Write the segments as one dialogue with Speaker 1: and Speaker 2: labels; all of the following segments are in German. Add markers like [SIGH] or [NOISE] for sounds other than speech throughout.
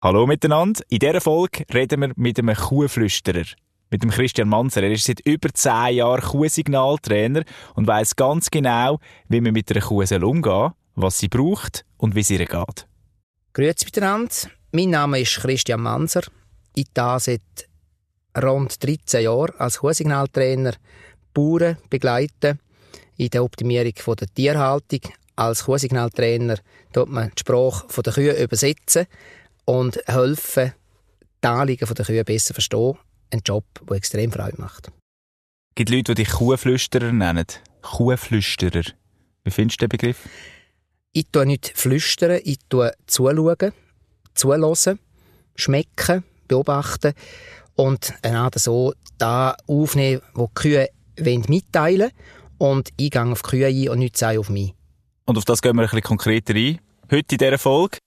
Speaker 1: Hallo miteinander. In dieser Folge reden wir mit einem Kuhflüsterer, mit dem Christian Manzer. Er ist seit über zehn Jahren Kuhsignaltrainer und weiß ganz genau, wie man mit einer Kuh umgehen soll, was sie braucht und wie es ihr geht.
Speaker 2: Grüezi miteinander. Mein Name ist Christian Manzer. Ich da seit rund 13 Jahren als Kuhsignaltrainer Bauern begleiten in der Optimierung der Tierhaltung. Als Kuhsignaltrainer tut man die Sprache der Kühe übersetzen und helfen, die Anliegen der Kühe besser verstehen. Ein Job, der extrem Freude macht.
Speaker 1: Es gibt Leute, die dich Kuhflüsterer nennen. Kuhflüsterer. Wie findest du den Begriff?
Speaker 2: Ich tue nicht flüstern, ich tue zuschauen, zuhören, schmecken, beobachten und einander so da aufnehmen, wo die Kühe mitteilen wollen und ich gehe auf die Kühe ein und nicht auf mich.
Speaker 1: Und auf das gehen wir ein bisschen konkreter ein. Heute in dieser Folge.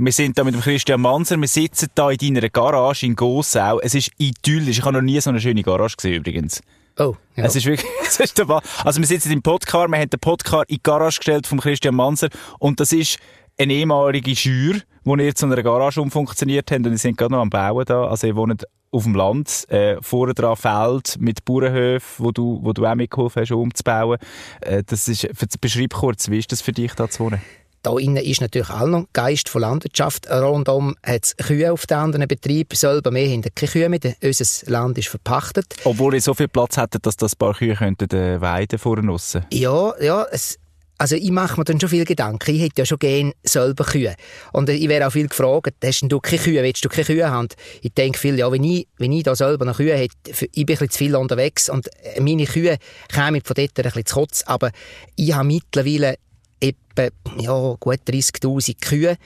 Speaker 1: Wir sind hier mit dem Christian Manser. Wir sitzen hier in deiner Garage in Gossau. Es ist idyllisch. Ich habe noch nie so eine schöne Garage gesehen, übrigens.
Speaker 2: Oh, ja.
Speaker 1: Es ist wirklich, [LAUGHS] es ist der Also, wir sitzen im Podcar. Wir haben den Podcar in die Garage gestellt vom Christian Manser. Und das ist eine ehemalige Schür, die ihr zu einer Garage umfunktioniert habt. Und ihr sind gerade noch am Bauen da. Also, ihr wohnt auf dem Land, äh, vorne dran Feld mit Bauernhöfen, wo du, wo du auch mitgeholfen hast, umzubauen. Äh, das ist, beschreib kurz, wie ist das für dich, da zu wohnen?
Speaker 2: Da innen ist natürlich auch noch Geist von Landwirtschaft. Rundum hat es Kühe auf den anderen Betrieben. Selber mehr haben keine Kühe mehr. Unser Land ist verpachtet.
Speaker 1: Obwohl ihr so viel Platz hättet, dass das ein paar Kühe könnten äh, weiden vorne.
Speaker 2: Ja, ja. Es, also ich mache mir dann schon viele Gedanken. Ich hätte ja schon gerne selber Kühe. Und ich wäre auch viel gefragt, hast du keine Kühe, willst du keine Kühe haben? Ich denke viel, ja, wenn ich, wenn ich da selber noch Kühe hätte, ich bin ein bisschen zu viel unterwegs und meine Kühe kämen von dort ein bisschen zu kurz. Aber ich habe mittlerweile etwa ja, gut 30'000 Kühe,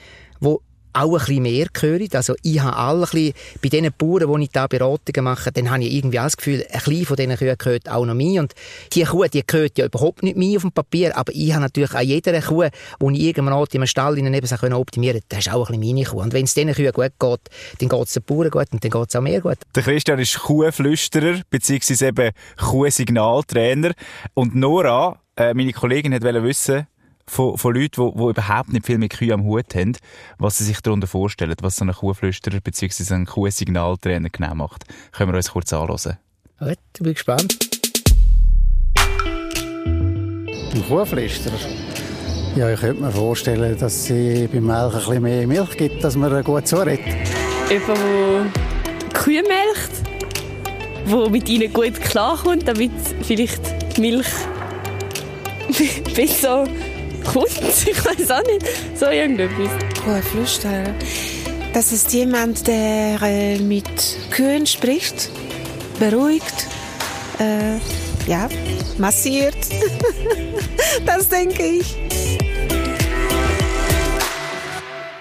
Speaker 2: die auch ein bisschen mehr gehören. Also ich habe alle ein bisschen, bei den Bauern, wo ich da Beratungen mache, dann habe ich irgendwie auch das Gefühl, ein bisschen von diesen Kühen gehört auch noch mir. Und die Kuh, die gehört ja überhaupt nicht mir auf dem Papier, aber ich habe natürlich auch jeder Kuh, die ich irgendwann in einem Stall in eben optimieren kann, das ist auch ein bisschen meine Kuh. Und wenn es diesen Kühen gut geht, dann geht es den Bauern gut und dann geht es auch mir gut.
Speaker 1: Der Christian ist Kuhflüsterer, beziehungsweise eben Kuhsignaltrainer. Und Nora, äh, meine Kollegin, wollte wissen, von, von Leuten, die, die überhaupt nicht viel mit Kühen am Hut haben, was sie sich darunter vorstellen, was so ein Kuhflüsterer bzw. ein Kuhsignaltrainer genau macht. Können wir uns kurz anschauen.
Speaker 2: Gut, ich bin gespannt.
Speaker 3: Ein Kuhflüsterer? Ja, ich könnte mir vorstellen, dass sie beim Melken ein bisschen mehr Milch gibt, dass man gut zuredet.
Speaker 4: Jemand, der Kühe melkt, der mit ihnen gut klarkommt, damit vielleicht die Milch [LAUGHS] besser Hund? [LAUGHS] Ich weiß auch nicht. So irgendetwas.
Speaker 5: Hohe Flüster. Das ist jemand, der äh, mit Kühen spricht, beruhigt, äh, ja, massiert. [LAUGHS] das denke ich.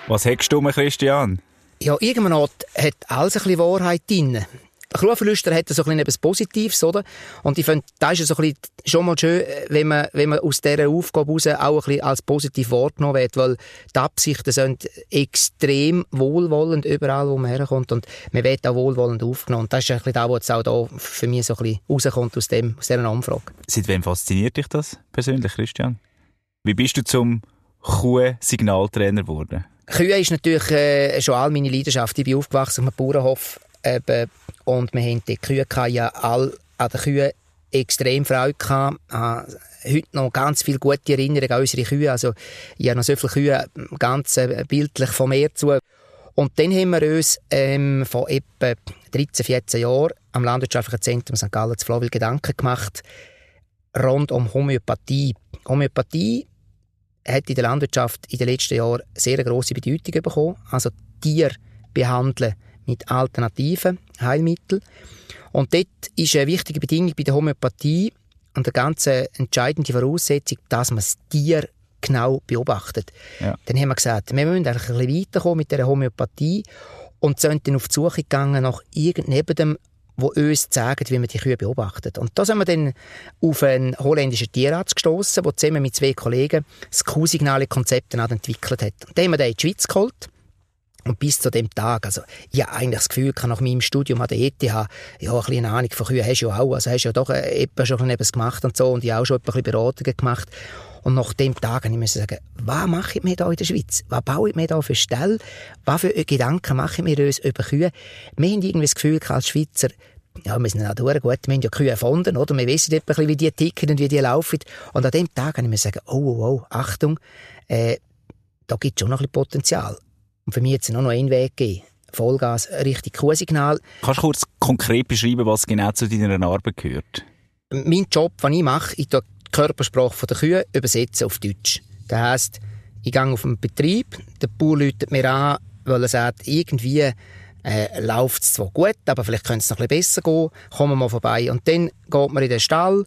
Speaker 1: Was hättest du, Christian?
Speaker 2: Ja, irgendwann hat alles ein bisschen Wahrheit drin. Kuhverluster hat so ein etwas Positives, oder? Und ich finde, das ist so ein schon mal schön, wenn man, wenn man aus dieser Aufgabe heraus auch ein bisschen als positiv wahrgenommen wird, weil die Absichten sind extrem wohlwollend überall, wo man herkommt und man wird auch wohlwollend aufgenommen. Und das ist ein bisschen das, was auch da für mich so ein bisschen rauskommt aus, dem, aus dieser Umfrage.
Speaker 1: Seit wem fasziniert dich das persönlich, Christian? Wie bist du zum Kuh-Signaltrainer geworden?
Speaker 2: Kühe ist natürlich äh, schon all meine Leidenschaft. Ich bin aufgewachsen auf einem Bauernhof. Eben, und wir haben die Kühe ja all an den Kühen extrem Freude gehabt. heute noch ganz viele gute Erinnerungen an unsere Kühe. Also, ich habe noch so viele Kühe ganz äh, bildlich von mir zu. Und dann haben wir uns ähm, vor etwa 13, 14 Jahren am Landwirtschaftlichen Zentrum St. Gallen zu Flawil Gedanken gemacht, rund um Homöopathie. Homöopathie hat in der Landwirtschaft in den letzten Jahren sehr grosse Bedeutung bekommen. Also Tier behandeln mit alternativen Heilmitteln. Und dort ist eine wichtige Bedingung bei der Homöopathie und eine ganz entscheidende Voraussetzung, dass man das Tier genau beobachtet. Ja. Dann haben wir gesagt, wir müssen eigentlich ein bisschen weiterkommen mit der Homöopathie und sind dann auf die Suche gegangen nach irgendjemandem, wo uns zeigt, wie man die Kühe beobachtet. Und da sind wir dann auf einen holländischen Tierarzt gestoßen, der zusammen mit zwei Kollegen das Q-signale Konzept entwickelt hat. Und dann haben wir den in die Schweiz geholt und bis zu dem Tag, also ich habe eigentlich das Gefühl, nach meinem Studium an der ETH, ja, ein bisschen Ahnung von Kühen hast du ja auch, also hast du ja doch äh, etwa schon etwas gemacht und so und ich habe auch schon ein bisschen Beratungen gemacht. Und nach dem Tag musste ich sagen, was mache ich mir da in der Schweiz? Was baue ich mir da für Stelle? Was für Gedanken mache ich mir uns über Kühe? Wir haben irgendwie das Gefühl, als Schweizer, ja, wir sind ja gut, wir haben ja Kühe erfunden, oder? Wir wissen etwa, wie die ticken und wie die laufen. Und an dem Tag musste ich mir sagen, oh, oh, oh, Achtung, äh, da gibt es schon noch ein bisschen Potenzial. Und für mich jetzt noch einen Weg geben. Vollgas, richtig Kuhsignal.
Speaker 1: Kannst du kurz konkret beschreiben, was genau zu deiner Arbeit gehört?
Speaker 2: Mein Job, den ich mache, ich die Körpersprache der Kühe übersetzen auf Deutsch. Das heisst, ich gehe auf den Betrieb, der Bauer läutet mir an, weil er sagt, irgendwie äh, läuft es zwar gut, aber vielleicht könnte es noch ein bisschen besser gehen, kommen wir mal vorbei. Und dann geht man in den Stall,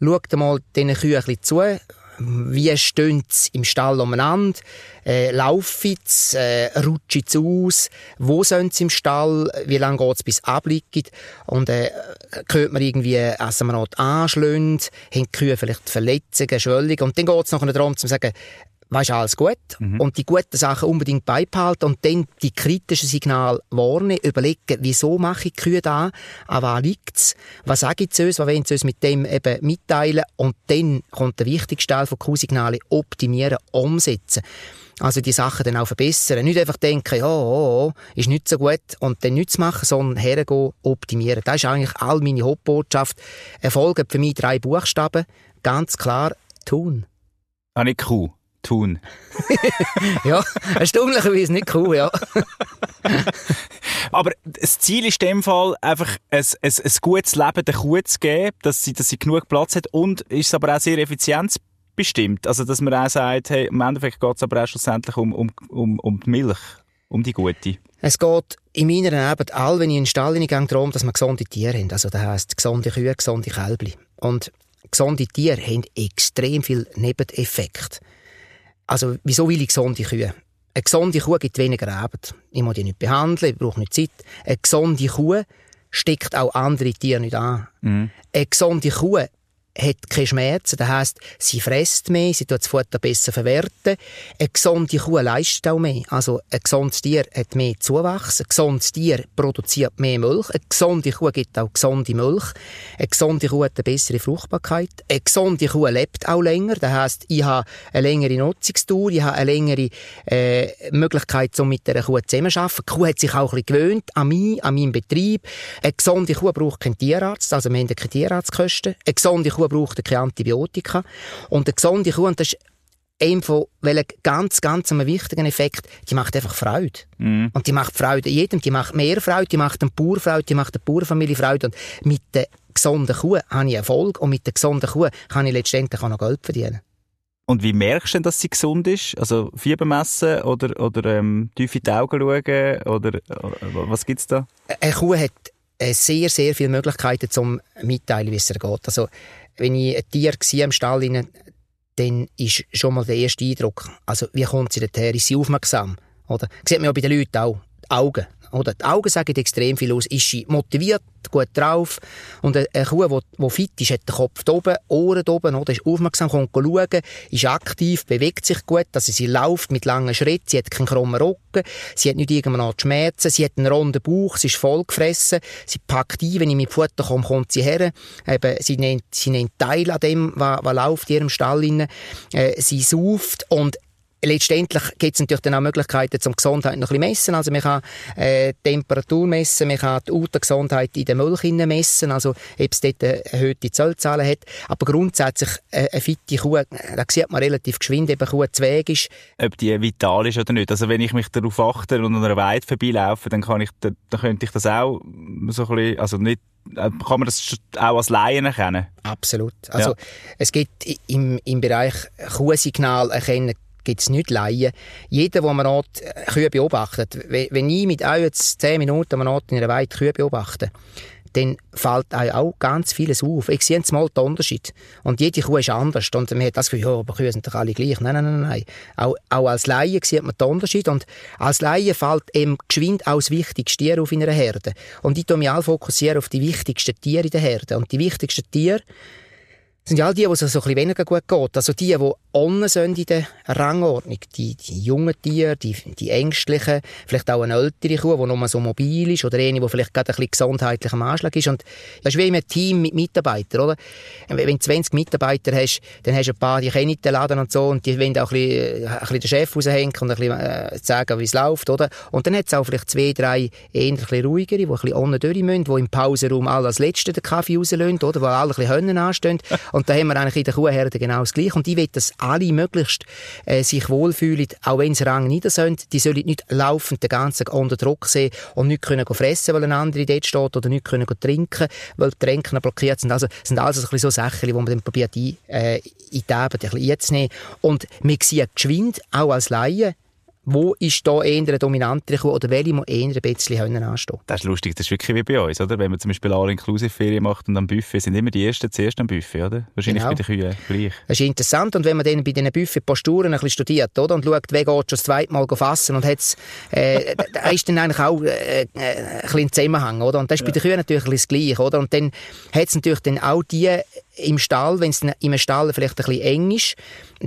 Speaker 2: schaut mal diesen Kühen ein bisschen zu, wie stehen sie im Stall umeinander, äh, laufen sie, äh, rutschen sie aus, wo sind sie im Stall, wie lange geht es bis abliegen? Und äh, hört man irgendwie, dass man noch anschlägt, haben die Kühe vielleicht Verletzungen, Schwellungen? Und dann geht es darum zu sagen, weißt alles gut mhm. und die guten Sachen unbedingt beibehalten und dann die kritischen Signale warnen, überlegen, wieso mache ich die Kühe da, an was liegt es, was sage ich zu uns, was wollen sie uns mit dem eben mitteilen und dann kommt der wichtigste Teil von Q-Signalen, optimieren, umsetzen. Also die Sachen dann auch verbessern. Nicht einfach denken, ja, oh, oh, ist nicht so gut und dann nichts machen, sondern hergehen, optimieren. Das ist eigentlich all meine Hauptbotschaft. Erfolge für mich drei Buchstaben. Ganz klar, tun.
Speaker 1: Ah, nicht Q tun. [LAUGHS]
Speaker 2: ja, erstaunlicherweise nicht cool, ja.
Speaker 1: Aber das Ziel ist in dem Fall einfach ein, ein, ein gutes Leben der Kuh zu geben, dass sie, dass sie genug Platz hat und ist es aber auch sehr effizienzbestimmt. Also, dass man auch sagt, hey, im Endeffekt geht es aber auch schlussendlich um, um, um, um die Milch, um die gute.
Speaker 2: Es geht in meiner Arbeit all, wenn ich in den Stall gehe, darum, dass wir gesunde Tiere haben. Also, das heisst, gesunde Kühe, gesunde Kälbchen. Und gesunde Tiere haben extrem viel Nebeneffekte. Also, wieso will ich gesunde Kühe? Eine gesunde Kuh gibt weniger Arbeit. Ich muss die nicht behandeln, ich brauche nicht Zeit. Eine gesunde Kuh steckt auch andere Tiere nicht an. Mhm. Eine gesunde Kuh hat keine Schmerzen. Das heisst, sie frisst mehr, sie tut das Futter besser verwerten. Eine gesunde Kuh leistet auch mehr. Also, ein gesundes Tier hat mehr Zuwachs. Ein gesundes Tier produziert mehr Milch. Eine gesunde Kuh gibt auch gesunde Milch. Eine gesunde Kuh hat eine bessere Fruchtbarkeit. Eine gesunde Kuh lebt auch länger. Das heisst, ich habe eine längere Nutzungstour, ich habe eine längere äh, Möglichkeit, um mit der Kuh zusammenzuarbeiten. Die Kuh hat sich auch ein bisschen gewöhnt an mich, an meinen Betrieb. Eine gesunde Kuh braucht keinen Tierarzt, also wir haben keine Tierarztkosten. Eine gesunde Kuh braucht keine Antibiotika. Und eine gesunde Kuh, und das ist einem von welchen ganz, ganz einem wichtigen Effekt, die macht einfach Freude. Mm. Und die macht Freude jedem, die macht mehr Freude, die macht dem Bauer Freude, die macht der Bauernfamilie Freude. Und mit der gesunden Kuh habe ich Erfolg und mit der gesunden Kuh kann ich letztendlich auch noch Geld verdienen.
Speaker 1: Und wie merkst du denn, dass sie gesund ist? Also Fieber messen oder, oder ähm, tief in die Augen schauen? Oder äh, was gibt's da?
Speaker 2: Eine Kuh hat äh, sehr, sehr viele Möglichkeiten, zum mitteilen, wie es ihr geht. Also wenn ich ein Tier sehe im Stall, rein, dann ist schon mal der erste Eindruck, also wie kommt sie dorthin, ist sie aufmerksam? Oder? Sieht man ja bei den Leuten auch, die Augen. Oder? Die Augen sagen extrem viel aus. Ist sie motiviert, gut drauf? Und eine Kuh, die, fit ist, hat den Kopf oben, Ohren oben, oder? ist aufmerksam, kommt schauen, ist aktiv, bewegt sich gut, also sie läuft mit langen Schritten, sie hat keinen krummen Rücken, sie hat nicht irgendwann Schmerzen, sie hat einen runden Bauch, sie ist vollgefressen, sie packt ein, wenn ich mit Futter komme, kommt sie her, Eben, sie, nimmt, sie nimmt teil an dem, was, was läuft in ihrem Stall. Äh, sie sauft und letztendlich gibt es natürlich dann auch Möglichkeiten zum Gesundheit noch ein bisschen messen. Also man kann äh, Temperatur messen, man kann die Utergesundheit in der Milch messen, also ob es dort erhöhte Zellzahlen hat. Aber grundsätzlich äh, eine fitte Kuh, äh, da sieht man relativ geschwind, ob eine Kuh zu Weg ist.
Speaker 1: Ob die vital ist oder nicht. Also wenn ich mich darauf achte und an einer Weide vorbeilaufe, dann, kann ich, dann könnte ich das auch so ein bisschen, also nicht äh, kann man das auch als Laien erkennen?
Speaker 2: Absolut. Also ja. es gibt im, im Bereich Kuhsignal erkennen gibt es nicht Laien. Jeder, der man Ort äh, Kühe beobachtet, wenn ich mit euch jetzt zehn Minuten am Ort in einer Weide Kühe beobachte, dann fällt euch auch ganz vieles auf. Ich sehe mal den Unterschied. Und jede Kuh ist anders. Und man hat das Gefühl, ja, aber Kühe sind doch alle gleich. Nein, nein, nein, nein. Auch, auch als Laie sieht man den Unterschied. Und als Laie fällt eben geschwind auch das wichtigste Tier auf in einer Herde. Und ich fokussiere mich auf die wichtigsten Tiere in der Herde. Und die wichtigsten Tiere, sind ja all die, die es so ein bisschen weniger gut geht. Also die, die unten sind in der Rangordnung. Die, die jungen Tiere, die, die ängstlichen, vielleicht auch eine ältere Kuh, die nur so mobil ist oder eine, die vielleicht gerade ein bisschen gesundheitlich am Anschlag ist. Und das ist wie in einem Team mit Mitarbeitern, oder? Wenn du 20 Mitarbeiter hast, dann hast du ein paar, die kennen den Laden und so und die wollen auch ein bisschen, ein bisschen den Chef raushängen und ein bisschen äh, sagen, wie es läuft, oder? Und dann hat es auch vielleicht zwei, drei bisschen ruhigere, die ein bisschen unten durch müssen, die im Pausenraum alle als Letzte den Kaffee rauslösen, oder? Wo alle ein bisschen Hönnen anstehen. [LAUGHS] Und da haben wir eigentlich in der Kuhherde genau das Gleiche. Und ich will, dass alle möglichst äh, sich wohlfühlen, auch wenn sie Rang nieder sind. Die sollen nicht laufend den ganzen Tag unter Druck sehen und nicht können fressen, weil ein anderer dort steht, oder nicht können trinken, weil die Tränken blockiert sind. Also, sind also so, so Sachen, die man dann probiert, ein, äh, in die Arbeit ein bisschen einzunehmen. Und wir sehen geschwind, auch als Laien, wo ist da eher eine dominantere Kuh oder welche muss eher ein bisschen anstehen
Speaker 1: Das ist lustig, das ist wirklich wie bei uns, oder? Wenn man zum Beispiel All-Inclusive-Ferien macht und am Buffet, sind immer die Ersten zuerst am Buffet, oder? Wahrscheinlich genau. bei den Kühen gleich.
Speaker 2: Das ist interessant und wenn man dann bei diesen Buffet-Posturen ein bisschen studiert, oder? Und schaut, wer geht schon das zweite Mal fassen und hat's, äh, [LAUGHS] da ist dann eigentlich auch äh, äh, ein bisschen Zusammenhang, oder? Und das ist ja. bei den Kühen natürlich ein bisschen das Gleiche, oder? Und dann hat es natürlich dann auch die im Stall, wenn es im Stall vielleicht ein bisschen eng ist,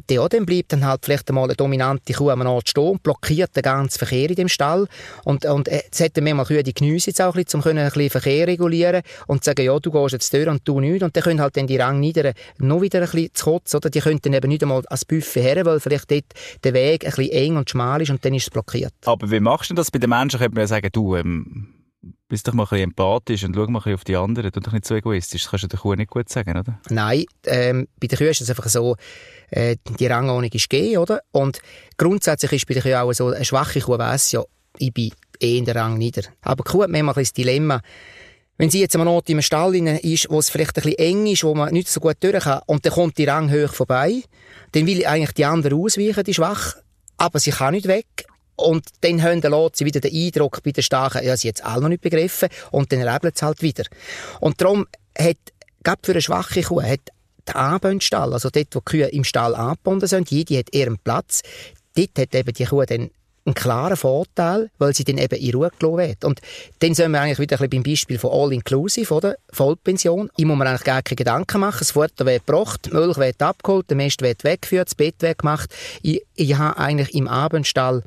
Speaker 2: der dann bleibt dann halt vielleicht einmal eine dominante Kuh am Ort stehen und blockiert den ganzen Verkehr in dem Stall. Und, und es hätten manchmal Kühe die Genüsse jetzt auch ein bisschen, um ein bisschen Verkehr regulieren und sagen, ja, du gehst jetzt durch und du nicht. Und dann können halt dann die Rang nieder noch wieder ein bisschen zu kurz, oder? Die könnten eben nicht einmal ans Buffet her, weil vielleicht dort der Weg ein bisschen eng und schmal ist und dann ist es blockiert.
Speaker 1: Aber wie machst du das bei den Menschen? Könnte man ja sagen, du, ähm bist doch mal ein empathisch und schau mal ein auf die anderen. Du doch nicht so egoistisch. Das kannst du der Kuh nicht gut sagen, oder?
Speaker 2: Nein, ähm, bei der Kuh ist es einfach so, äh, die Rangordnung ist gegeben, oder? Und grundsätzlich ist bei der Kuh auch so, eine schwache Kuh weiss ja, ich bin eh in der Rang nieder. Aber die Kuh hat manchmal ein Dilemma, wenn sie jetzt am Ort im Stall ist, wo es vielleicht ein bisschen eng ist, wo man nicht so gut durch kann, und dann kommt die Rang hoch vorbei, dann will eigentlich die andere ausweichen, die schwach, aber sie kann nicht weg und dann haben sie wieder den Eindruck bei den Starken, ja, sie jetzt alle noch nicht begriffen. Und dann rebeln sie halt wieder. Und darum hat, gerade für eine schwache Kuh, hat der Anbundstall, also dort, wo die Kühe im Stall angebunden sind, jede hat ihren Platz. Dort hat eben die Kuh dann einen klaren Vorteil, weil sie dann eben in Ruhe gelassen wird. Und dann sind wir eigentlich wieder ein bisschen beim Beispiel von All-Inclusive, oder? Vollpension. Ich muss mir eigentlich gar keine Gedanken machen. Das Futter wird gebracht, die Milch wird abgeholt, der Mist wird weggeführt, das Bett wird gemacht. Ich, ich habe eigentlich im Abendstall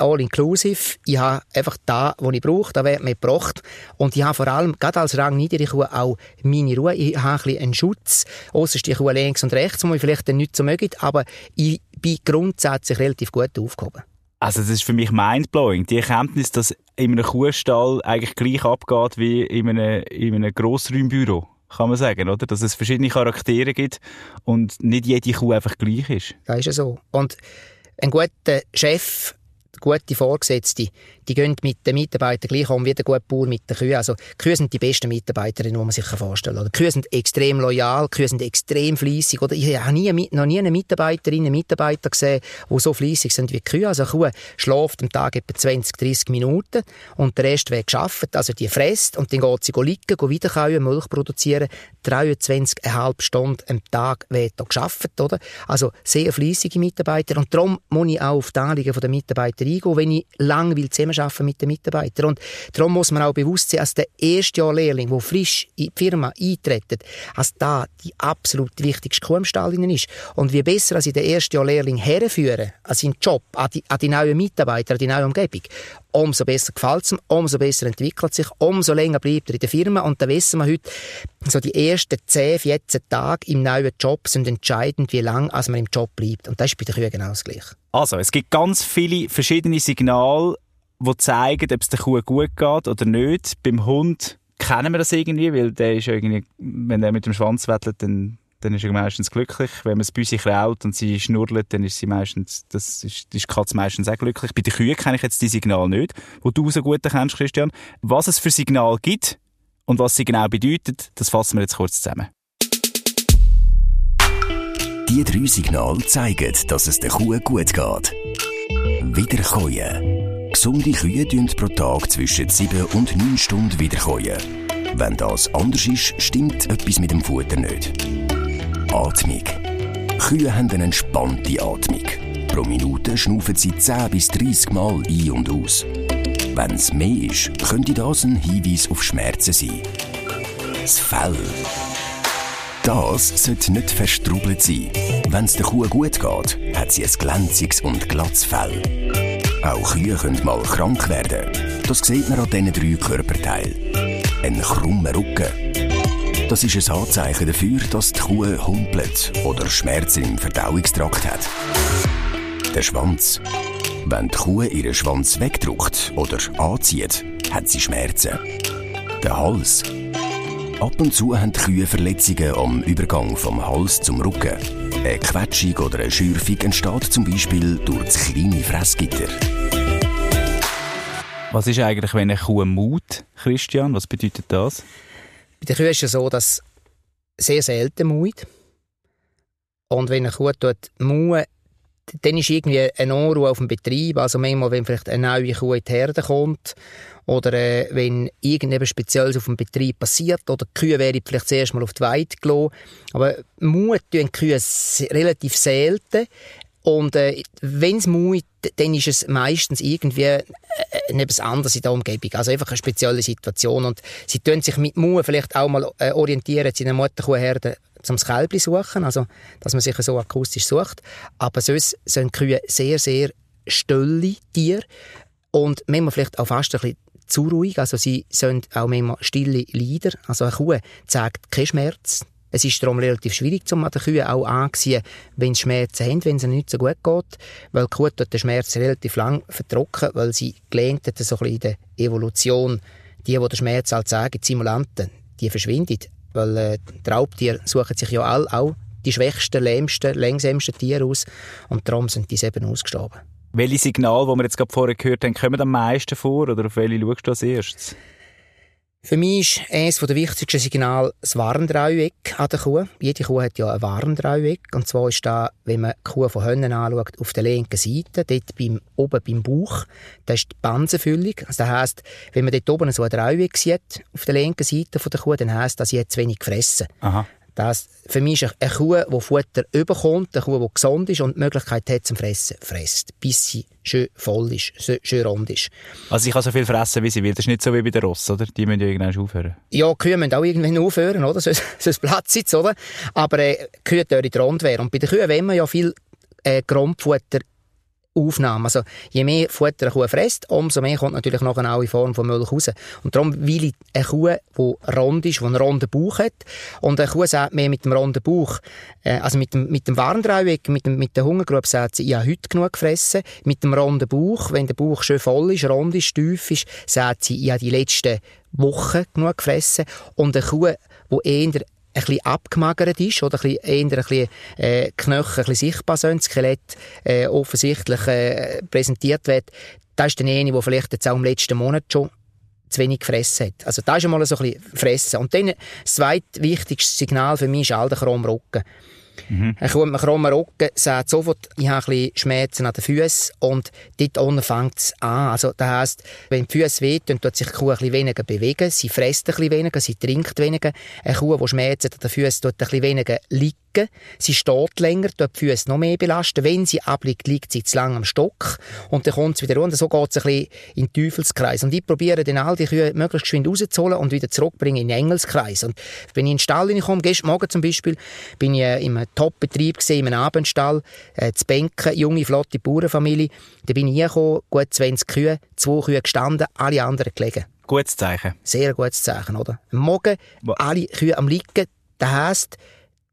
Speaker 2: all inclusive. Ich habe einfach da, was ich brauche, da wird mir gebracht. Und ich habe vor allem, gerade als Rang niedere Kuh, auch meine Ruhe. Ich habe ein bisschen einen Schutz. Ausser die Kuh links und rechts, wo ich vielleicht dann nicht so möge. Aber ich bin grundsätzlich relativ gut aufgehoben.
Speaker 1: Also das ist für mich mindblowing. Die Erkenntnis, dass in einem Kuhstall eigentlich gleich abgeht wie in einem, in einem Grossraumbüro kann man sagen, oder? Dass es verschiedene Charaktere gibt und nicht jede Kuh einfach gleich ist.
Speaker 2: Das ist ja so. Und ein guter Chef gute Vorgesetzte, die gehen mit den Mitarbeitern gleich um wie der gute Bauer mit den Kühen. Also, Kühe sind die besten Mitarbeiterinnen, die man sich vorstellen kann. Die Kühe sind extrem loyal, Kühe sind extrem fleissig. Oder ich habe nie, noch nie eine Mitarbeiterin, einen Mitarbeiter gesehen, die so fleissig sind wie Kühe. Also, eine Kuh schläft am Tag etwa 20, 30 Minuten und der Rest wird geschafft. Also, die frisst und dann geht sie liegen, geht wieder kauen, Milch produzieren. 23,5 Stunden am Tag wird da geschafft, oder? Also, sehr fleissige Mitarbeiter. Und darum muss ich auch auf die Anliegen der Mitarbeiter eingehen, wenn ich lange will zusammenarbeiten mit den Mitarbeitern. Und darum muss man auch bewusst sein, als der erste Jahr Lehrling, der frisch in die Firma eintritt, als da die absolut wichtigste Kuh im Stall ist. Und wie besser als ich den ersten Jahr Lehrling herführe, an seinen Job, an die, an die neuen Mitarbeiter, an die neue Umgebung, umso besser gefällt es ihm, umso besser entwickelt sich, umso länger bleibt er in der Firma. Und da wissen wir heute, so die ersten 10, 14 Tage im neuen Job sind entscheidend, wie lange man im Job bleibt. Und das ist bei den Kühen genau das Gleiche.
Speaker 1: Also, es gibt ganz viele verschiedene Signale, die zeigen, ob es der Kuh gut geht oder nicht. Beim Hund kennen wir das irgendwie, weil der ist irgendwie, wenn er mit dem Schwanz wettelt, dann, dann ist er meistens glücklich. Wenn man bei sich kraut und sie schnurrt, dann ist sie meistens, das ist, die Katze meistens auch glücklich. Bei den Kühen kenne ich jetzt die Signale nicht, wo du so gut kennst, Christian. Was es für Signal gibt und was sie genau bedeutet, das fassen wir jetzt kurz zusammen.
Speaker 6: Die drei Signale zeigen, dass es der Kuh gut geht. Wiederkäuen. Gesunde Kühe tun pro Tag zwischen 7 und 9 Stunden wiederkäuen. Wenn das anders ist, stimmt etwas mit dem Futter nicht. Atmung. Kühe haben eine entspannte Atmung. Pro Minute schnaufen sie 10 bis 30 Mal ein und aus. Wenn es mehr ist, könnte das ein Hinweis auf Schmerzen sein. Das Fell. Das sollte nicht verstrubelt sein. Wenn es der Kuh gut geht, hat sie ein glänziges und glattes Fell. Auch Kühe können mal krank werden. Das sieht man an diesen drei Körperteilen. Ein krummer Rücken. Das ist ein Anzeichen dafür, dass die Kuh humpelt oder Schmerzen im Verdauungstrakt hat. Der Schwanz. Wenn die Kuh ihren Schwanz wegdrückt oder anzieht, hat sie Schmerzen. Der Hals. Ab und zu haben die Kühe Verletzungen am Übergang vom Hals zum Rücken. Eine Quetschung oder eine Schürfung entsteht zum Beispiel durch das kleine Fressgitter.
Speaker 1: Was ist eigentlich, wenn eine Kuh mut, Christian? Was bedeutet das?
Speaker 2: Bei der Kühe ist es so, dass sehr selten muht. Und wenn eine Kuh dort muht, dann ist irgendwie eine Unruhe auf dem Betrieb. Also manchmal, wenn vielleicht eine neue Kuh in die Herde kommt oder äh, wenn irgendetwas Spezielles auf dem Betrieb passiert oder die Kühe werden vielleicht zuerst mal auf die Weide gelassen. Aber Mut tun die Kühe relativ selten. Und äh, wenn es muht, dann ist es meistens irgendwie äh, etwas anderes in der Umgebung. Also einfach eine spezielle Situation. Und sie tun sich mit Mut vielleicht auch mal äh, orientieren in einer Mutterkuhherde zum Kälbli suchen, also dass man sich so akustisch sucht. Aber sonst sind Kühe sehr, sehr stille Tiere und manchmal vielleicht auch fast ein bisschen zu ruhig. Also sie sind auch manchmal stille Leider. Also eine Kuh zeigt keinen Schmerz. Es ist darum relativ schwierig, um an den Kühen auch anzusehen, wenn sie Schmerzen haben, wenn es ihnen nicht so gut geht. Weil die Kuh tut den Schmerz relativ lang vertrocken, weil sie gelernt hat, so ein bisschen in der Evolution, die, die den Schmerz halt sagen, die Simulanten, die verschwinden. Weil äh, die Raubtiere suchen sich ja alle auch die schwächsten, lähmsten, längsamsten Tiere aus und darum sind diese eben ausgestorben.
Speaker 1: Welche Signale, die wir jetzt gerade vorher gehört haben, kommen am meisten vor oder auf welche schaust du als erstes?
Speaker 2: Für mich ist eines der wichtigsten Signale das Warndreieck an der Kuh. Jede Kuh hat ja ein Warndreieck. Und zwar ist da, wenn man die Kuh von Hönnen anschaut, auf der linken Seite, dort beim, oben beim Bauch, das ist die Bansenfüllung. Also das heisst, wenn man dort oben so ein Dreieck sieht, auf der linken Seite von der Kuh, dann heisst das, sie hat zu wenig gefressen.
Speaker 1: Aha.
Speaker 2: Das, für mich ist eine Kuh, die Futter überkommt, eine Kuh, die gesund ist und die Möglichkeit hat zum Fressen, fresst, bis sie schön voll ist, schön rund ist.
Speaker 1: Also sie kann so viel fressen, wie sie will. Das ist nicht so wie bei den Ross, oder? Die müssen ja irgendwann aufhören.
Speaker 2: Ja, Kühe müssen auch irgendwann aufhören, oder? [LAUGHS] Sonst, sonst Platz jetzt, oder? Aber äh, Kühe dürfen rund werden. Und bei den Kühen wollen wir ja viel äh, Grundfutter Aufnahme. Also, je mehr Futter eine Kuh frisst, umso mehr kommt natürlich nachher auch in Form von Milch raus. Und darum will ich eine Kuh, die rund ist, die einen runden Bauch hat. Und eine Kuh sagt mir mit dem runden Bauch, äh, also mit dem, mit dem Warndreieck, mit, dem, mit der Hungergrube sagt sie, ich habe heute genug gefressen. Mit dem runden Bauch, wenn der Bauch schön voll ist, rund ist, tief ist, sagt sie, ich habe die letzten Wochen genug gefressen. Und eine Kuh, die eher ein bisschen abgemagert ist oder ein bisschen, eher ein bisschen äh, Knochen ein bisschen sichtbar sind, das Skelett äh, offensichtlich äh, präsentiert wird, das ist der eine, der vielleicht jetzt auch im letzten Monat schon zu wenig gefressen hat. Also da ist einmal so ein bisschen fressen. Und dann das zweitwichtigste Signal für mich ist Chromrücken. Mhm. Ein Kuh mit krummen Rücken sagt sofort, ich habe ein bisschen Schmerzen an den Füßen und dort unten fängt es an. Also das heisst, wenn die Füße wehtun, tut sich die Kuh ein bisschen weniger bewegen, sie frisst ein bisschen weniger, sie trinkt weniger. Eine Kuh, die Schmerzen an den Füßen tut ein bisschen weniger liegen Sie steht länger, tut die Füße noch mehr belasten. Wenn sie abliegt, liegt sie zu lang am Stock und dann kommt sie wieder runter. So geht es ein bisschen in den Teufelskreis. Und ich probiere dann all die Kühe möglichst geschwind rauszuholen und wieder zurückbringen in den Engelskreis. Und wenn ich in den Stall komme, gestern Morgen zum Beispiel, bin ich im Top-Betrieb in einem Abendstall, äh, zu Bänken, junge, flotte Bauernfamilie. Da bin ich hergekommen, gut 20 Kühe, zwei Kühe gestanden, alle anderen gelegen.
Speaker 1: Gutes Zeichen.
Speaker 2: Sehr gutes Zeichen, oder? Am Morgen, alle Kühe am Liegen. Das heisst,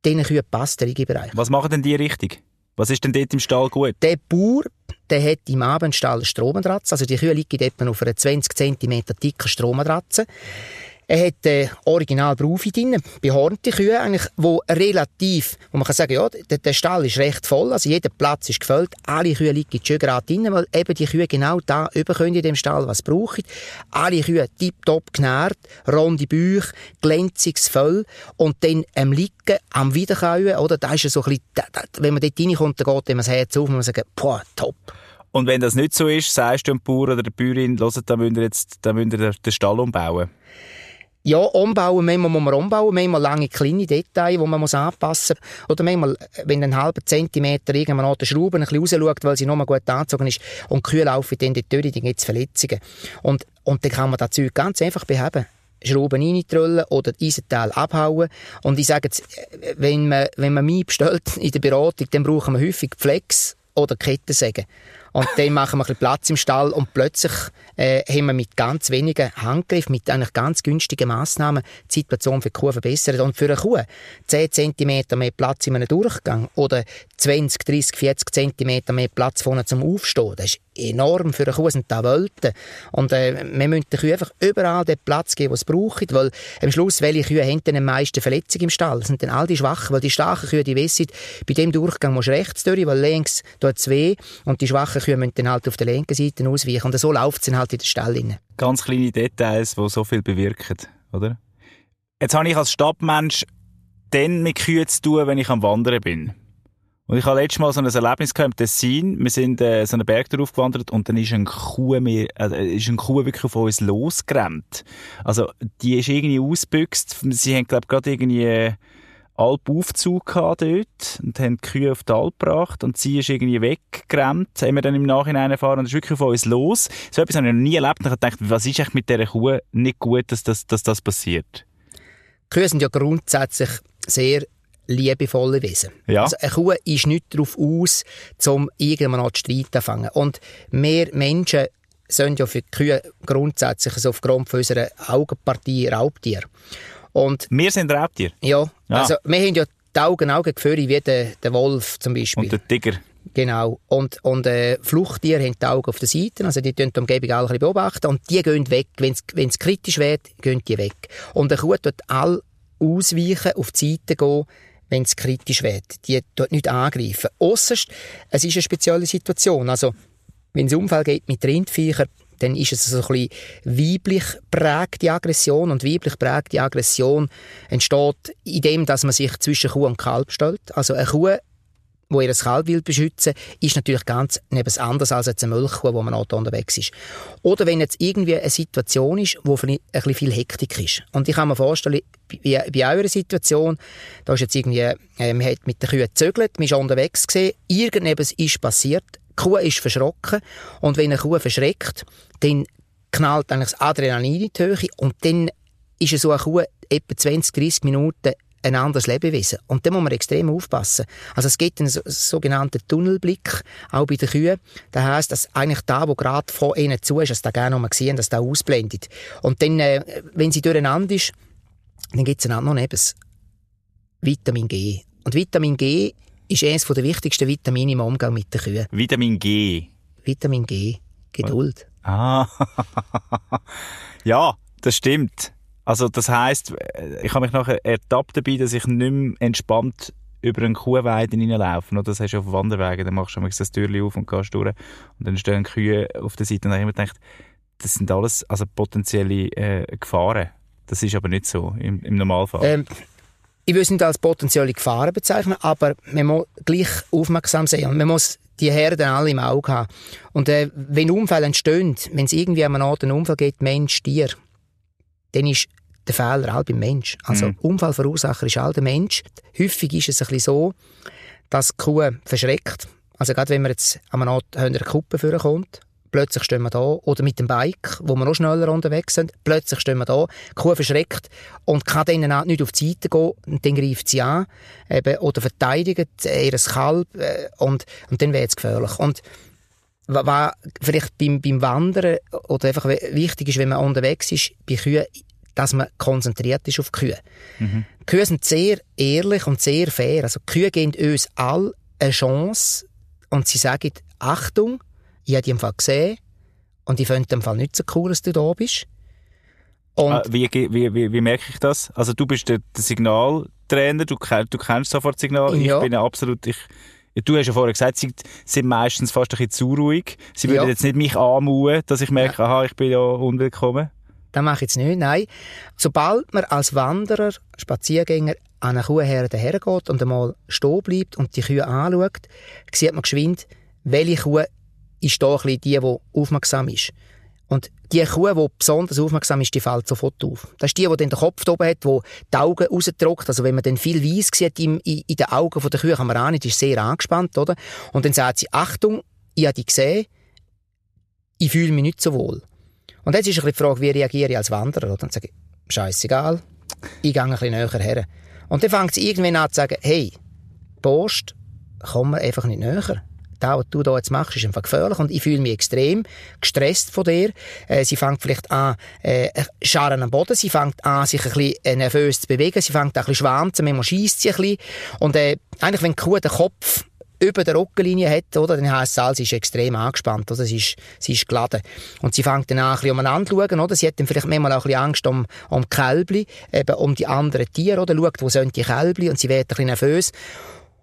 Speaker 2: diesen Kühen passt der Liegebereich.
Speaker 1: Was machen denn die richtig? Was ist denn dort im Stall gut?
Speaker 2: Der Bauer der hat im Abendstall eine Strommatratze. Also die Kühe liegen etwa auf einer 20 cm dicken Strommatratze. Er hat äh, original Berufe drin, behornte Kühe eigentlich, wo relativ, wo man kann sagen, ja, der, der Stall ist recht voll, also jeder Platz ist gefüllt, alle Kühe liegen schön gerade drin, weil eben die Kühe genau da können in dem Stall, was brauchen. Alle Kühe tiptop genährt, runde Bäuche, glänziges Fell und dann am Liegen, am Wiederkauen, oder, da ist ja so ein bisschen, da, da, wenn man dort reinkommt, dann geht ihm das Herz auf und man sagt, boah, top.
Speaker 1: Und wenn das nicht so ist, sagst du dem Bauer oder der Bäuerin, hört, dann müsst ihr jetzt, dann müsst ihr den Stall umbauen.
Speaker 2: Ja, umbauen, manchmal muss man umbauen, manchmal lange kleine Details, die man anpassen muss. Oder manchmal, wenn ein halber Zentimeter irgendwann an der Schraube ein bisschen rausschaut, weil sie noch mal gut angezogen ist und die Kühe laufen dann dort durch, dann gibt es Verletzungen. Und, und dann kann man das Zeug ganz einfach beheben. Schrauben reintrüllen oder die Eisenteile abhauen. Und ich sage jetzt, äh, wenn man, wenn man mich bestellt in der Beratung, dann brauchen wir häufig Flex oder Kettensägen. Und dann machen wir ein bisschen Platz im Stall und plötzlich äh, haben wir mit ganz wenigen Handgriffen, mit eigentlich ganz günstigen Massnahmen die Situation für die Kuh verbessert. Und für eine Kuh 10 cm mehr Platz in einem Durchgang oder 20, 30, 40 cm mehr Platz vorne zum Aufstehen, das ist enorm für eine Kuh, sind da Welten. Und äh, wir müssen den Kühen einfach überall den Platz geben, den es braucht, weil am Schluss, welche Kühe haben denn am meisten Verletzungen im Stall? Das sind dann all die Schwachen, weil die starken Kühe, die wissen, bei dem Durchgang musst du rechts durch, weil links tut es weh und die schwachen Kühe müssen dann halt auf der linken Seite ausweichen und so läuft es halt in den Stall rein.
Speaker 1: Ganz kleine Details, die so viel bewirken, oder? Jetzt habe ich als Stadtmensch dann mit Kühen zu tun, wenn ich am Wandern bin. Und ich habe letztes Mal so ein Erlebnis gehabt im Tessin. Wir sind äh, so einen Berg darauf gewandert und dann ist ein Kuh, mehr, äh, ist ein Kuh wirklich von uns losgerannt. Also, die ist irgendwie ausgebüxt. Sie haben, glaube ich, gerade irgendwie äh, Alpaufzug gehabt dort und haben die Kühe auf die Alp gebracht und sie ist irgendwie weggerannt. Haben wir dann im Nachhinein erfahren und ist wirklich von uns los. So etwas habe ich noch nie erlebt und ich gedacht, was ist eigentlich mit dieser Kuh nicht gut, dass das, dass das passiert?
Speaker 2: Kühe sind ja grundsätzlich sehr liebevolle Wesen.
Speaker 1: Ja.
Speaker 2: Also eine Kuh ist nicht darauf aus, um irgendwann noch zu streiten fangen. Und wir Menschen sind ja für die Kühe grundsätzlich also aufgrund von unserer Augenpartie Raubtier. Und
Speaker 1: Wir sind Raubtier.
Speaker 2: ja,
Speaker 1: Ja.
Speaker 2: also wir haben ja die Augen Augengefühle wie der, der Wolf zum Beispiel.
Speaker 1: Und der Tiger.
Speaker 2: Genau. Und, und äh, Fluchttiere haben die Augen auf den Seiten, also die tun die Umgebung alle ein beobachten und die gehen weg. Wenn es kritisch wird, gehen die weg. Und eine Kuh tut all ausweichen, auf die Seite gehen, wenn es kritisch wird. Die tut nicht angreifen. Ausserst, es ist eine spezielle Situation. Also, wenn es Unfall geht mit Rindviechern, dann ist es so ein bisschen weiblich prägte Aggression. Und weiblich prägte Aggression entsteht in dem, dass man sich zwischen Kuh und Kalb stellt. Also eine Kuh wo ihr Kalb will beschützen, ist natürlich ganz etwas anderes als jetzt eine Milchkuh, wo man auch unterwegs ist. Oder wenn jetzt irgendwie eine Situation ist, wo ein bisschen viel Hektik ist. Und ich kann mir vorstellen, bei, bei eurer Situation, da ist jetzt irgendwie, äh, man hat mit den Kühen gezögert, man ist unterwegs gesehen, irgendetwas ist passiert, die Kuh ist verschrocken und wenn eine Kuh verschreckt, dann knallt eigentlich das Adrenalin in die Höhe und dann ist so eine Kuh etwa 20, 30 Minuten ein anderes Lebewesen. Und da muss man extrem aufpassen. Also es gibt einen so- sogenannten Tunnelblick, auch bei den Kühen. Das heisst, dass eigentlich da, wo gerade vor ihnen zu ist, dass da gerne mal sehen, dass da ausblendet. Und dann, äh, wenn sie durcheinander ist, dann gibt es noch etwas. Vitamin G. Und Vitamin G ist eines der wichtigsten Vitamine im Umgang mit den Kühen.
Speaker 1: Vitamin G.
Speaker 2: Vitamin G. Geduld.
Speaker 1: Ah. [LAUGHS] ja, das stimmt. Also das heisst, ich habe mich nachher ertappt dabei, dass ich nicht mehr entspannt über eine Kuhweide hineinlaufe. Oder das hast du auf Wanderwegen, dann machst du das Türchen auf und gehst durch und dann stehen Kühe auf der Seite und dann habe ich mir gedacht, das sind alles also potenzielle äh, Gefahren. Das ist aber nicht so im, im Normalfall.
Speaker 2: Ähm, ich will es nicht als potenzielle Gefahren bezeichnen, aber man muss gleich aufmerksam sein und man muss die Herden alle im Auge haben. Und äh, wenn Unfälle entstehen, wenn es irgendwie an einem Ort einen Unfall gibt, Mensch, Tier, dann ist der Fehler all beim Mensch. Also
Speaker 1: Mhm.
Speaker 2: Unfallverursacher ist all der Mensch. Häufig ist es ein bisschen so, dass die Kuh verschreckt. Also gerade wenn man jetzt an einem Ort an einer Kuppe vorkommt, plötzlich stehen wir da, oder mit dem Bike, wo wir noch schneller unterwegs sind, plötzlich stehen wir da, die Kuh verschreckt und kann dann auch nicht auf die Seite gehen, und dann greift sie an, eben, oder verteidigt ihr Kalb, äh, und, und dann wird es gefährlich. Und was vielleicht beim, beim Wandern oder einfach wichtig ist, wenn man unterwegs ist, bei Kühen, dass man konzentriert ist auf die Kühe. Die Kühe sind sehr ehrlich und sehr fair. Also die Kühe geben uns alle eine Chance und sie sagen, Achtung, ich habe dich im Fall gesehen und ich finde im Fall nicht so cool, dass du da bist. Und
Speaker 1: Ah, wie, wie, wie, wie merke ich das? Also du bist der, der Signaltrainer, du, du kennst sofort Signal.
Speaker 2: Ja.
Speaker 1: Ich bin absolut... Ich, du hast ja vorher gesagt, sie sind meistens fast ein bisschen zu ruhig. Sie würden
Speaker 2: Ja.
Speaker 1: jetzt nicht mich anmuhen, dass ich merke, aha, ich bin ja unwillkommen.
Speaker 2: Das mache ich jetzt nicht, nein. Sobald man als Wanderer, Spaziergänger an einer Kuhherde hergeht und einmal stehen bleibt und die Kühe anschaut, sieht man geschwind, welche Kuh ist da ein bisschen die, die aufmerksam ist. Und die Kuh, die besonders aufmerksam ist, die fällt sofort auf. Das ist die, die dann den Kopf oben hat, die die Augen rausdrückt. Also wenn man dann viel Weiss sieht in, in, in den Augen der Kühe, kann man ahnen, die ist sehr angespannt, oder? Und dann sagt sie, Achtung, ich habe dich gesehen, ich fühle mich nicht so wohl. Und jetzt ist die Frage, wie reagiere ich als Wanderer? Oder? Dann sage ich, scheißegal, ich gehe ein bisschen näher her. Und dann fängt sie irgendwann an zu sagen, hey, Post, komm mir einfach nicht näher. Das, was du da jetzt machst, ist einfach gefährlich und ich fühle mich extrem gestresst von dir. Äh, sie fängt vielleicht an, äh, Scharen am Boden, sie fängt an, sich ein bisschen äh, nervös zu bewegen, sie fängt an, ein bisschen schwanzen, manchmal schießt sie ein bisschen. Und äh, eigentlich, wenn die Kuh den Kopf über der Rockenlinie hat, oder, dann heisst es, sie ist extrem angespannt, oder? Sie ist, sie ist geladen. Und sie fängt dann an, ein bisschen umeinander zu schauen, oder? Sie hat dann vielleicht manchmal auch ein bisschen Angst um, um Kälbli, eben um die anderen Tiere, oder? Schaut, wo sind die Kälbli, und sie wird ein bisschen nervös.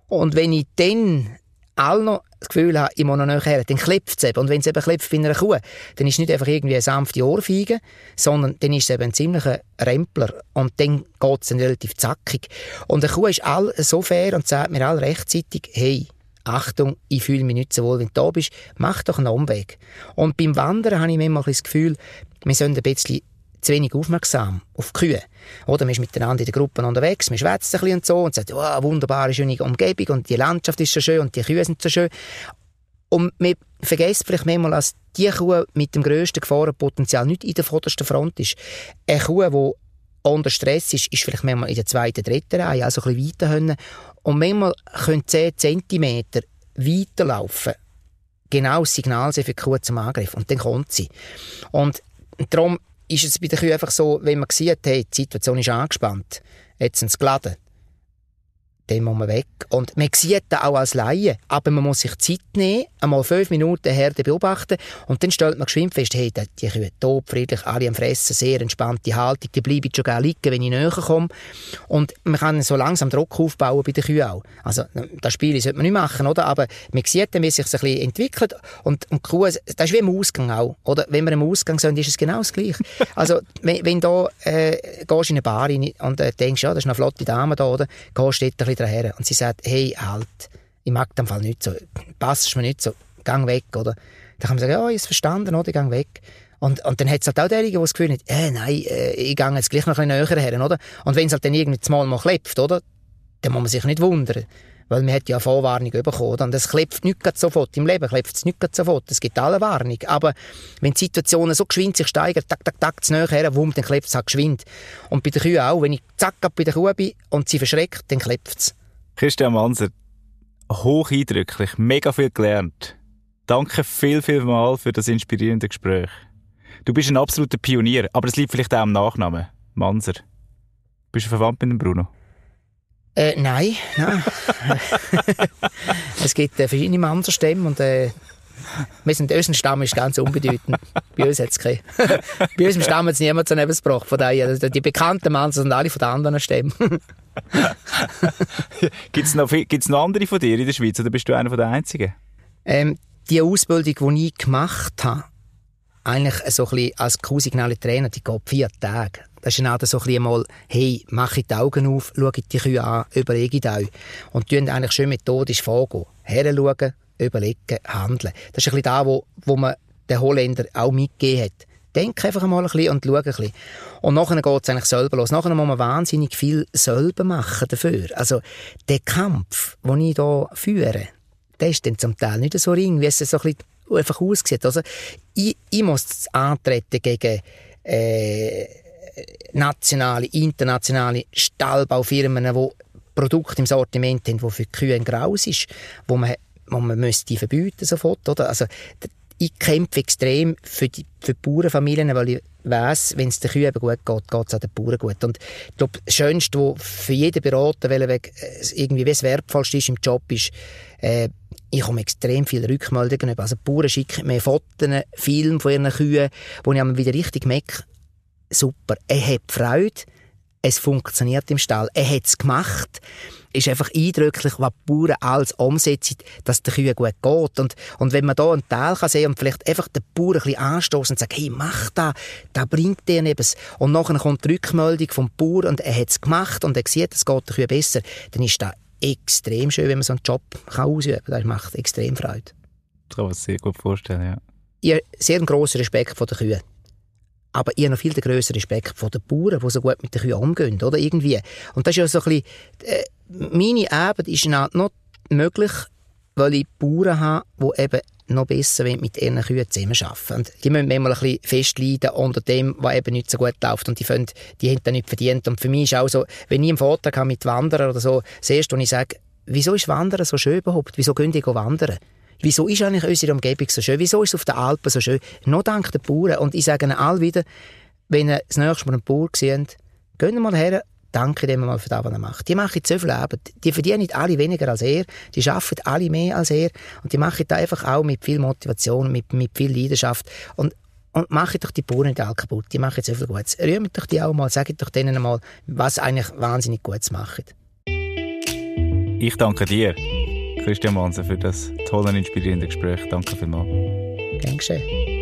Speaker 2: Und wenn ich dann all noch das Gefühl habe, ich muss noch näher her, dann klopft es eben. Und wenn es eben klopft bei einer Kuh, dann ist es nicht einfach irgendwie eine sanfte Ohrfeige, sondern dann ist es eben ein ziemlicher Rempler. Und dann geht es dann relativ zackig. Und eine Kuh ist all so fair und sagt mir all rechtzeitig, hey, Achtung, ich fühle mich nicht so wohl, wenn du da bist, mach doch einen Umweg. Und beim Wandern habe ich manchmal das Gefühl, wir sollen ein bisschen zu wenig aufmerksam auf die Kühe. Oder man ist miteinander in der Gruppe unterwegs, man schwätzt ein bisschen und so und sagt, oh, wunderbare, schöne Umgebung und die Landschaft ist so schön und die Kühe sind so schön. Und man vergisst vielleicht manchmal, dass die Kuh mit dem grössten Gefahrenpotenzial nicht in der vordersten Front ist. Eine Kuh, die unter Stress ist, ist vielleicht manchmal in der zweiten, dritten Reihe, also ein bisschen weiter können. Und manchmal können 10 cm weiterlaufen. Genau das Signal für die Kuh zum Angriff. Und dann kommt sie. Und darum ist es bei den Kühen einfach so, wenn man sieht, hey, die Situation ist angespannt, jetzt sind sie geladen, dann muss man weg. Und man sieht das auch als Laie, aber man muss sich Zeit nehmen, einmal fünf Minuten Herde beobachten und dann stellt man geschwind fest, hey, die Kühe top, friedlich, alle am Fressen, sehr entspannte Haltung, die bleiben schon gerne liegen, wenn ich näher komme. Und man kann so langsam Druck aufbauen bei den Kühen auch. Also, das Spiel sollte man nicht machen, oder? Aber man sieht dann, wie es sich ein bisschen entwickelt und, und die Kuh, das ist wie im Ausgang auch, oder? Wenn wir im Ausgang sind, ist es genau das Gleiche. [LAUGHS] also, wenn, wenn du äh, gehst in eine Bar rein und äh, denkst, ja, das ist eine flotte Dame da, oder? Gehst dort ein bisschen daher und sie sagt, hey, halt, ich mag den Fall nicht so, passt mir nicht so, gang weg, oder? Dann kann man sagen, ja, ich habe es verstanden, oder, gang weg. Und, und dann hat es halt auch derjenige, der das Gefühl hat, äh, nein, äh, ich gehe jetzt gleich noch ein bisschen näher her, oder? Und wenn es halt dann irgendwie mal mal klebt, oder? Dann muss man sich nicht wundern. Weil man hat ja eine Vorwarnung bekommen? Und es klebt nicht sofort. Im Leben klebt es nicht sofort. Es gibt alle Warnung. Aber wenn die Situationen so geschwind sich steigern, tak, tak, tak, zu näher her, dann klebt es halt geschwind. Und bei den Kühen auch. Wenn ich zack bei der Kuh bin und sie verschreckt, dann klebt es.
Speaker 1: Christian Manser, hoch eindrücklich, mega viel gelernt. Danke viel, viel mal für das inspirierende Gespräch. Du bist ein absoluter Pionier, aber es liegt vielleicht auch am Nachnamen. Manser. Bist du verwandt mit dem Bruno?
Speaker 2: Äh, nein, nein. [LAUGHS] es gibt äh, verschiedene Manserstämme und äh, wir sind, unser Stamm ist ganz unbedeutend. Bei uns hat es keinen. [LAUGHS] Bei uns im Stamm hat es niemand so nebengebracht. Von daher, die bekannten Manser sind alle von den anderen Stämmen. [LAUGHS]
Speaker 1: Gibt es noch, gibt's noch andere von dir in der Schweiz oder bist du einer der Einzigen?
Speaker 2: Ähm, die Ausbildung, die ich gemacht habe, eigentlich so ein bisschen als Q-signale Trainer, die geht vier Tage. Das ist dann so ein bisschen mal, hey, mache die Augen auf, schaue die Kühe an, überlege ich euch. Und tun eigentlich schön methodisch vorgehen. Heranschauen, überlegen, handeln. Das ist ein bisschen da, wo, wo man den Holländer auch mitgegeben hat. Denk einfach mal ein bisschen und schau ein bisschen. Und nachher geht es eigentlich selber los. Nachher muss man wahnsinnig viel selber machen dafür. Also, der Kampf, den ich hier führe, der ist dann zum Teil nicht so ring, wie es so ein bisschen einfach aussieht. Also, ich, ich muss antreten gegen, äh, nationale, internationale Stallbaufirmen, die Produkte im Sortiment haben, die für die Kühe ein Graus ist, wo man, wo man müsste verbieten sofort, oder? Also, ich kämpfe extrem für die, für die Bauernfamilien, weil ich weiss, wenn es den Kühen gut geht, geht es auch den Bauern gut. Und ich glaube, das Schönste, was für jeden Berater, weil er irgendwie wie das Wertvollste ist im Job, ist, äh, ich komme extrem viele Rückmeldungen über. Also die Bauern schicken mir Fotos, Filme von ihren Kühen, wo ich wieder richtig merke, super, er hat Freude, es funktioniert im Stall, er hat es gemacht ist einfach eindrücklich, was die Bauern alles umsetzen, dass der Kühe gut geht. Und, und wenn man da einen Teil kann sehen und vielleicht einfach den Bauern ein bisschen anstoßen und sagen, hey, mach das, das bringt dir etwas. Und nachher kommt die Rückmeldung vom Bauer und er hat es gemacht und er sieht, es geht der Kühe besser, dann ist das extrem schön, wenn man so einen Job kann ausüben kann. Das macht extrem Freude.
Speaker 1: Das kann man sich sehr gut vorstellen, ja.
Speaker 2: Ich habe sehr grossen Respekt vor den Kühen. Aber ich habe noch viel den grösseren Respekt vor den Bauern, die so gut mit den Kühen umgehen, oder? Irgendwie. Und das ist ja so ein bisschen, äh, meine Arbeit ist noch möglich, weil ich Bauern habe, die eben noch besser mit ihren Kühen zusammenarbeiten. Und die müssen manchmal ein bisschen festleiden unter dem, was eben nicht so gut läuft. Und die, finden, die haben das nicht verdient. Und für mich ist auch so, wenn ich einen Vortrag habe mit Wanderern oder so, das erste, was ich sage, wieso ist Wandern so schön überhaupt? Wieso gehen die wandern? Wieso ist eigentlich unsere Umgebung so schön? Wieso ist es auf den Alpen so schön? Noch dank der Bauern. Und ich sage ihnen all wieder, wenn ihr das nächste Mal einen Bauer seht, geht mal her, danke dem mal für das, was er macht. Die machen so viel Arbeit. Die verdienen alle weniger als er. Die arbeiten alle mehr als er. Und die machen das einfach auch mit viel Motivation, mit, mit viel Leidenschaft. Und, und machen doch die Bauern nicht alle kaputt. Die machen so viel Gutes. Rühmt doch die auch mal, sagt doch denen mal, was eigentlich wahnsinnig Gutes machen.
Speaker 1: Ich danke dir, Christian Mansen, für das tolle und inspirierende Gespräch. Danke vielmals.
Speaker 2: Gern geschehen.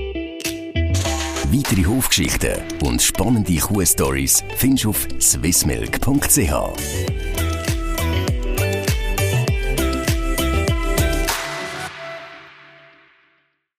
Speaker 6: Weitere Hofgeschichten und spannende Kuhstories findest du auf swissmilk.ch.